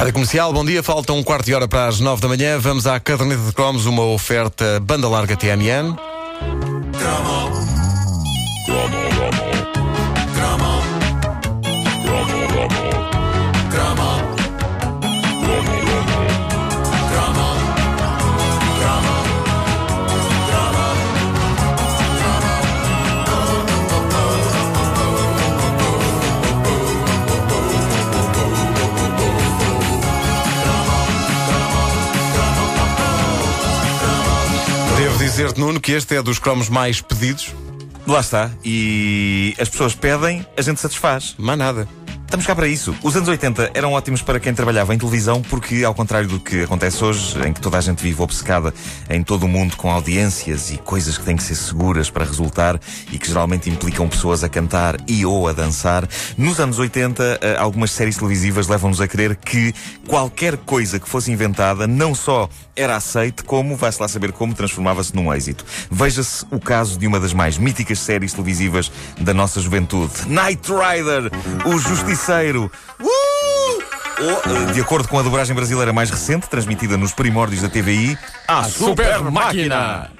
Rádio Comercial, bom dia. Falta um quarto de hora para as nove da manhã. Vamos à caderneta de cromos, uma oferta banda larga TMN. Devo dizer-te, Nuno, que este é dos cromos mais pedidos. Lá está. E as pessoas pedem, a gente satisfaz. Mas nada. Estamos cá para isso. Os anos 80 eram ótimos para quem trabalhava em televisão, porque, ao contrário do que acontece hoje, em que toda a gente vive obcecada em todo o mundo com audiências e coisas que têm que ser seguras para resultar e que geralmente implicam pessoas a cantar e ou a dançar, nos anos 80, eh, algumas séries televisivas levam-nos a crer que qualquer coisa que fosse inventada não só era aceite, como, vai-se lá saber como, transformava-se num êxito. Veja-se o caso de uma das mais míticas séries televisivas da nossa juventude: Knight Rider, o Justiceiro. Uh! Ou, eh, de acordo com a dobragem brasileira mais recente, transmitida nos primórdios da TVI, a, Super Máquina!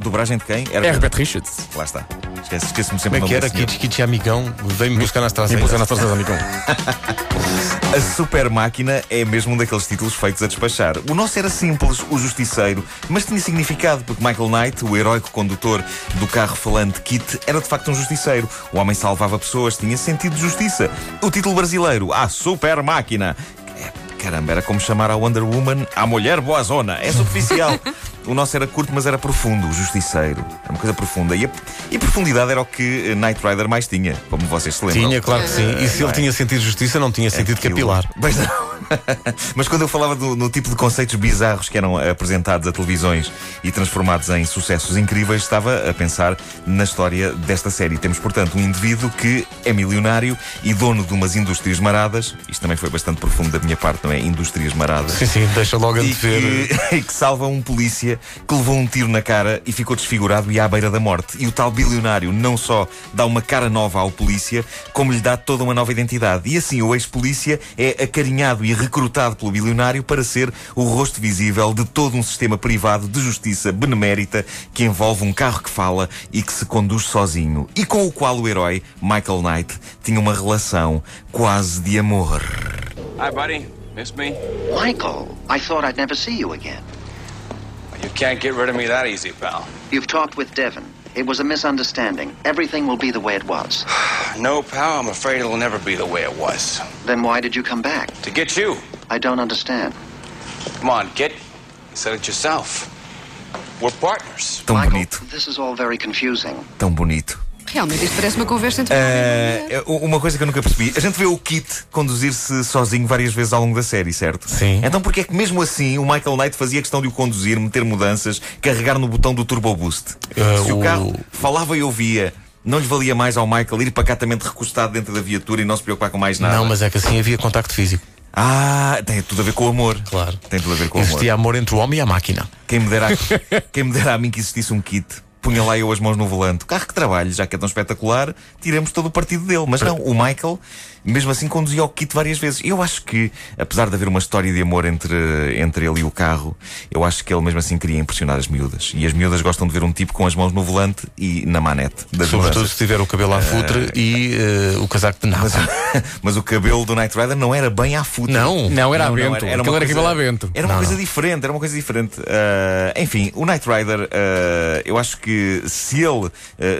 Dobragem de quem? Era Herbert Richards. Lá está. Esquece- Esqueço-me Como sempre é que era? desse senhor. Kit Kit Amigão veio-me buscar nas E pôs traseiras. na torcida, amigão. A Super Máquina é mesmo um daqueles títulos feitos a despachar. O nosso era simples, o Justiceiro, mas tinha significado, porque Michael Knight, o heróico condutor do carro falante Kit, era de facto um justiceiro. O homem salvava pessoas, tinha sentido de justiça. O título brasileiro, a Super Máquina. É, Caramba, era como chamar a Wonder Woman a mulher boazona. É superficial. O nosso era curto, mas era profundo, o justiceiro. Era uma coisa profunda. E, a, e profundidade era o que Knight Rider mais tinha, como vocês se lembram. Tinha, claro que sim. E se ele é? tinha sentido justiça, não tinha sentido Aquilo- capilar. Pois não. Mas quando eu falava do- no tipo de conceitos bizarros que eram apresentados a televisões e transformados em sucessos incríveis, estava a pensar na história desta série. Temos, portanto, um indivíduo que é milionário e dono de umas indústrias maradas. Isto também foi bastante profundo da minha parte, não é? Indústrias maradas. Sim, sim, deixa logo a ver. que, e que salva um polícia que levou um tiro na cara e ficou desfigurado e à beira da morte. E o tal bilionário não só dá uma cara nova ao polícia, como lhe dá toda uma nova identidade. E assim o ex-polícia é acarinhado e recrutado pelo bilionário para ser o rosto visível de todo um sistema privado de justiça benemérita que envolve um carro que fala e que se conduz sozinho. E com o qual o herói, Michael Knight, tinha uma relação quase de amor. Hi, buddy. Miss me? Michael, I thought I'd never see you again. You can't get rid of me that easy, pal. You've talked with Devon. It was a misunderstanding. Everything will be the way it was. No, pal, I'm afraid it'll never be the way it was. Then why did you come back? To get you. I don't understand. Come on, get. You said it yourself. We're partners. Tão Michael, bonito, this is all very confusing. tão bonito. Realmente, isto parece uma conversa entre. É, uma coisa que eu nunca percebi. A gente vê o Kit conduzir-se sozinho várias vezes ao longo da série, certo? Sim. Então porquê é que mesmo assim o Michael Knight fazia questão de o conduzir, meter mudanças, carregar no botão do Turbo Boost? Uh, Se o o- carro falava e ouvia, não lhe valia mais ao Michael ir pacatamente recostado dentro da viatura e não se preocupar com mais nada? Não, mas é que assim havia contacto físico. Ah, tem tudo a ver com o amor. Claro. Tem tudo a ver com o amor. Existia amor entre o homem e a máquina. Quem me dera, a- quem me dera a mim que existisse um kit. Punha lá eu as mãos no volante. O carro que trabalho, já que é tão espetacular, tiremos todo o partido dele. Mas não, o Michael, mesmo assim, conduzia o kit várias vezes. Eu acho que, apesar de haver uma história de amor entre, entre ele e o carro, eu acho que ele mesmo assim queria impressionar as miúdas. E as miúdas gostam de ver um tipo com as mãos no volante e na manete Sobretudo mudanças. se tiver o cabelo à futre e eh, o casaco de Mas, nada. mas o cabelo do Knight Rider não era bem à futre. Não. Não, era a vento. uma Aquilo era coisa- cabelo a vento. Era uma Não, coisa não. diferente, era uma coisa diferente. Ah, enfim, o Knight Rider, eu acho que se ele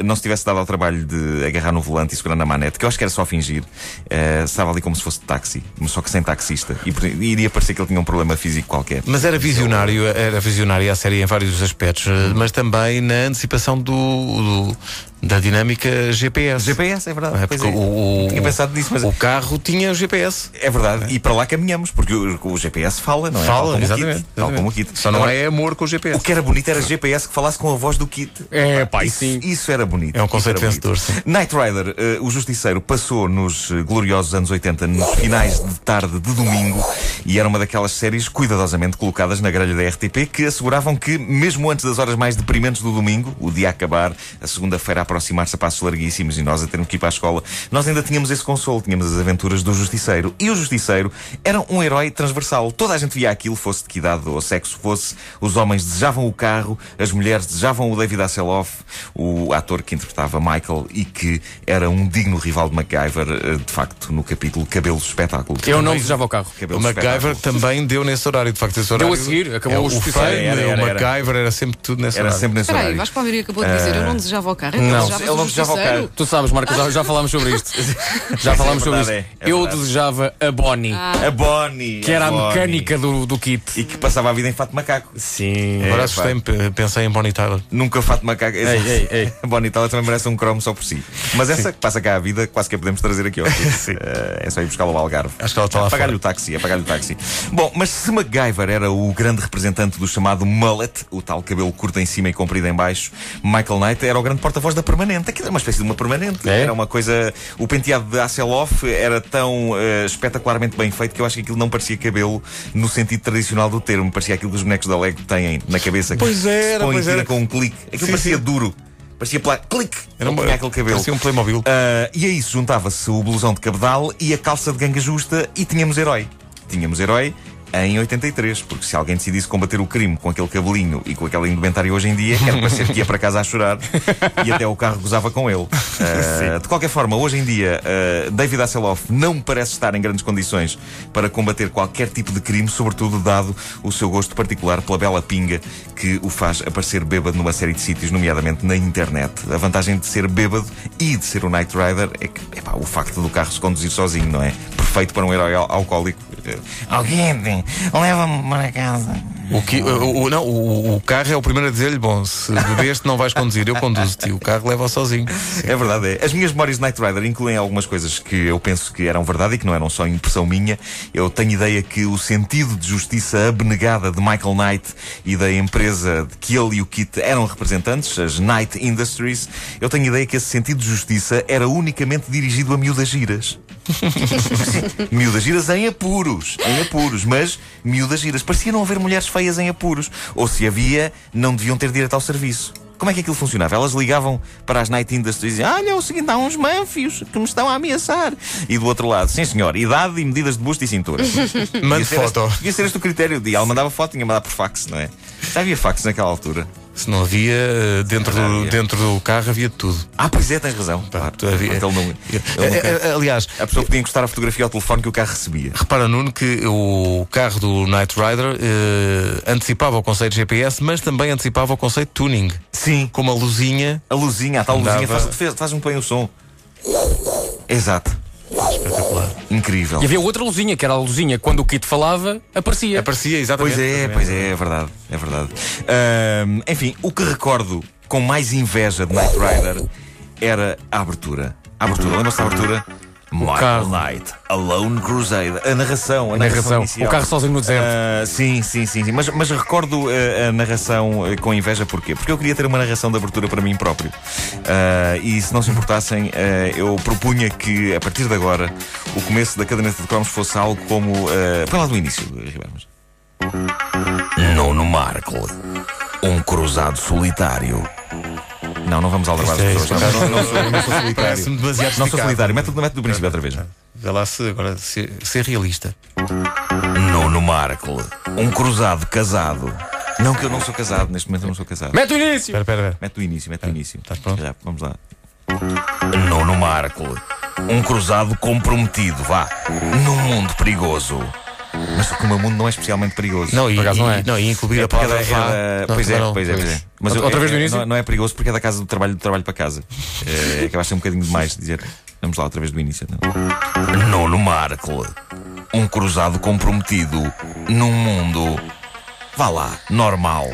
não se tivesse dado ao trabalho de agarrar no volante e segurar na manete, que eu acho que era só fingir, ah, estava ali como se fosse de táxi, só que sem taxista. E, e iria parecer que ele tinha um problema físico qualquer. Mas era visionário, era visionária a série em vários aspectos, eh, mas também na antecipação do, do- da dinâmica GPS. GPS, é verdade. É, pois porque é. o, o- Tinha pensado nisso, mas o carro tinha GPS. é verdade. E para lá caminhamos, porque o, o GPS fala, não é? Fala, o exatamente. kit, Tal como o kit. Só não Agora, é amor com o O GPS. que era bonito era GPS que falasse com a voz do Kit. É, pá, isso, sim. isso era bonito. É um conceito vencedor, sim. Knight Rider, eh, o Justiceiro, passou nos eh, gloriosos anos 80, nos finais de tarde de domingo, e era uma daquelas séries cuidadosamente colocadas na grelha da RTP que asseguravam que, mesmo antes das horas mais deprimentes do domingo, o dia a acabar, a segunda-feira a aproximar-se a passos larguíssimos e nós a termos que ir para a escola. Nós ainda tínhamos esse consolo, tínhamos as aventuras do Justiceiro. E o Justiceiro era um herói transversal. Toda a gente via aquilo, fosse de que idade ou sexo fosse. Os homens desejavam o carro, as mulheres desejavam o David Hasselhoff, o ator que interpretava Michael e que era um digno rival de MacGyver, eh, de facto, no capítulo Cabelos Espetáculo. Eu não desejava o carro. O Cabelos MacGyver Espetáculo. também deu nesse horário, de facto, esse horário. a seguir, acabou é, o o Justiceiro. Fame, Era, era, o era. MacGyver era sempre tudo nesse Era horário. sempre nesse Espera aí, horário. Vasco Palmeira acabou de dizer, eu não desejava o carro. então Não, ele não desejava o carro. Tu sabes, Marcos, já, já falámos sobre isto. Já falámos sobre verdade, isto. é, é Eu desejava a Bonnie, A Bonnie. que era a mecânica do, do kit. E que passava a vida em fato de macaco. Sim. Agora É, assustei-me, pe- pensei em Bonnie Tyler. Nunca fato de macaco. Ei, ei, ei. A Bonnie Tyler também merece um cromo só por si. Mas essa que passa cá a vida, quase que a podemos trazer aqui ao Sim. É só ir buscá-la ao Algarve. Acho que ela está lá Pagar-lhe fora. o táxi, é pagar-lhe o táxi. Bom, mas se MacGyver era o grande representante do chamado mullet, o tal cabelo curto em cima e comprido em baixo, Michael Knight era o grande porta-voz da permanente. Aquilo era uma espécie de uma permanente. É? Era uma coisa. O penteado de Hasselhoff era tão eh, espetacularmente bem feito que eu acho que aquilo não parecia cabelo no sentido tradicional do termo. Parecia aquilo que os bonecos da Lego têm na cabeça. Pois era, pois tira era. com um clique. Aquilo Sim, parecia sim. duro. Parecia plá... clique. Era uma- tinha aquele cabelo. parecia um Playmobil. Ah, e a isso juntava-se o blusão de cabedal e a calça de ganga justa e tínhamos herói. Tínhamos herói em 83, porque se alguém decidisse combater o crime com aquele cabelinho e com aquela indumentária hoje em dia, era para ser que ia para casa a chorar e até o carro gozava com ele. Ah, de qualquer forma, hoje em dia, ah, David Hasselhoff não parece estar em grandes condições para combater qualquer tipo de crime, sobretudo dado o seu gosto particular pela bela pinga que o faz aparecer bêbado numa série de sítios, nomeadamente na internet. A vantagem de ser bêbado e de ser o Knight Rider é que epá, o facto do carro se conduzir sozinho, não é? Perfeito para um herói al- alcoólico. Alguém leva-me para casa. O, que, o, o- não, o, o carro é o primeiro a dizer-lhe: Bom, se bebeste, não vais conduzir, eu conduzo-te. O carro leva sozinho. É verdade, é. As minhas memórias de Knight Rider incluem algumas coisas que eu penso que eram verdade e que não eram só impressão minha. Eu tenho ideia que o sentido de justiça abnegada de Michael Knight e da empresa de que ele e o Kit eram representantes, as Knight Industries, eu tenho ideia que esse sentido de justiça era unicamente dirigido a miúdas giras. miúdas giras em apuros, em apuros, mas miúdas giras. Parecia não haver mulheres feias em apuros. Ou se havia, não deviam ter direito ao serviço. Como é que aquilo funcionava? Elas ligavam para as Night Industries e diziam: Olha, é o seguinte, há uns manfios que me estão a ameaçar. E do outro lado, sim senhor, idade e medidas de busto e cintura. Mande ser este- foto. Devia ser este o critério. E ela mandava foto, tinha mandado por fax, não é? Já havia fax naquela altura. Se não havia, eh, dentro do, havia. dentro do carro havia de tudo. Ah, pois é, tens razão. Claro, havia- Ele não- ele nunca- Aliás, A pessoa podia encostar a fotografia ao telefone que o carro recebia. repara, Nuno, que o carro do Knight Rider eh, antecipava o conceito de GPS, mas também antecipava o conceito de tuning. Sim. Com uma luzinha A luzinha, a tal luzinha Andava- faz, faz, faz muito bem o som. Exato. Espetacular. Incrível. E havia outra luzinha, que era a luzinha, quando o kit falava, aparecia. Aparecia, exatamente. Pois é, exatamente. pois é, é verdade. É verdade. Enfim, o que recordo com mais inveja de Knight Rider era a abertura. A abertura, lembra-se da abertura? Michael carro. Knight, Alone Crusader. A narração, a narração. narração. inicial. O carro sozinho no deserto. Ah, sim, sim, sim, sim. Mas, mas recordo ah, a narração ah, com inveja porquê? Porque eu queria ter uma narração de abertura para mim próprio. Ah, e se não se importassem, eu propunha que a partir de agora o começo da caderneta de cromos fosse algo como. Uh, Põe lá do início, Ribeiros. Nono Markle. Um cruzado solitário. Não, não vamos aldrabar as é- pessoas. Não, não, não sou, não sou. Parece-me demasiado Não sou solitário. Mete, mete do princípio outra vez. Vê lá se agora ser, ser realista. Nono Markle. Um cruzado casado. Não, que eu não sou casado. Neste momento eu não sou casado. Mete o início! Espera, espera, espera. Mete do início, mete do início. estás pronto? Já, vamos lá. Nono Markle. Um cruzado comprometido, vá. Num mundo perigoso. Mas o meu mundo não é especialmente perigoso. Não, e, Por acaso não é. não, e incluir É a é palavra da- é da- Não, pois é, pois é, pois é. Mas Outra vez do é- início? Não, não é perigoso porque é da casa do trabalho, do trabalho para casa. É, acabaste de ser um bocadinho demais de dizer. Vamos lá, outra vez do início. Não. Nono Markle. Um cruzado comprometido num mundo. Vá lá, normal.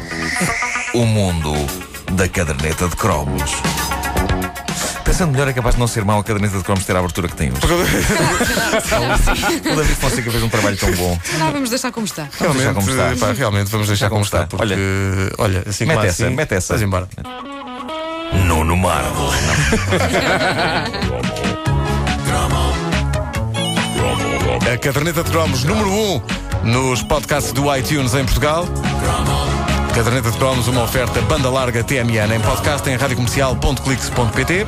O mundo da caderneta de cromos. Pensando melhor, é capaz de não ser mau a caderneta de cromos ter a abertura que tem hoje. O David Fonseca fez um trabalho tão bom. Não, vamos deixar como está. Vamos deixar como Realmente, está. pá, realmente, vamos deixar como está. está. Porque, olha, assim Mete como essa, assim, mete essa. Vais embora. Nono Marvel. A caderneta de cromos número 1 um nos podcasts do iTunes em Portugal. Caderneta de cromos, uma oferta banda larga TMN em podcast em radiocomercial.clix.pt.